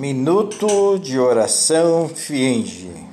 Minuto de Oração Fienge.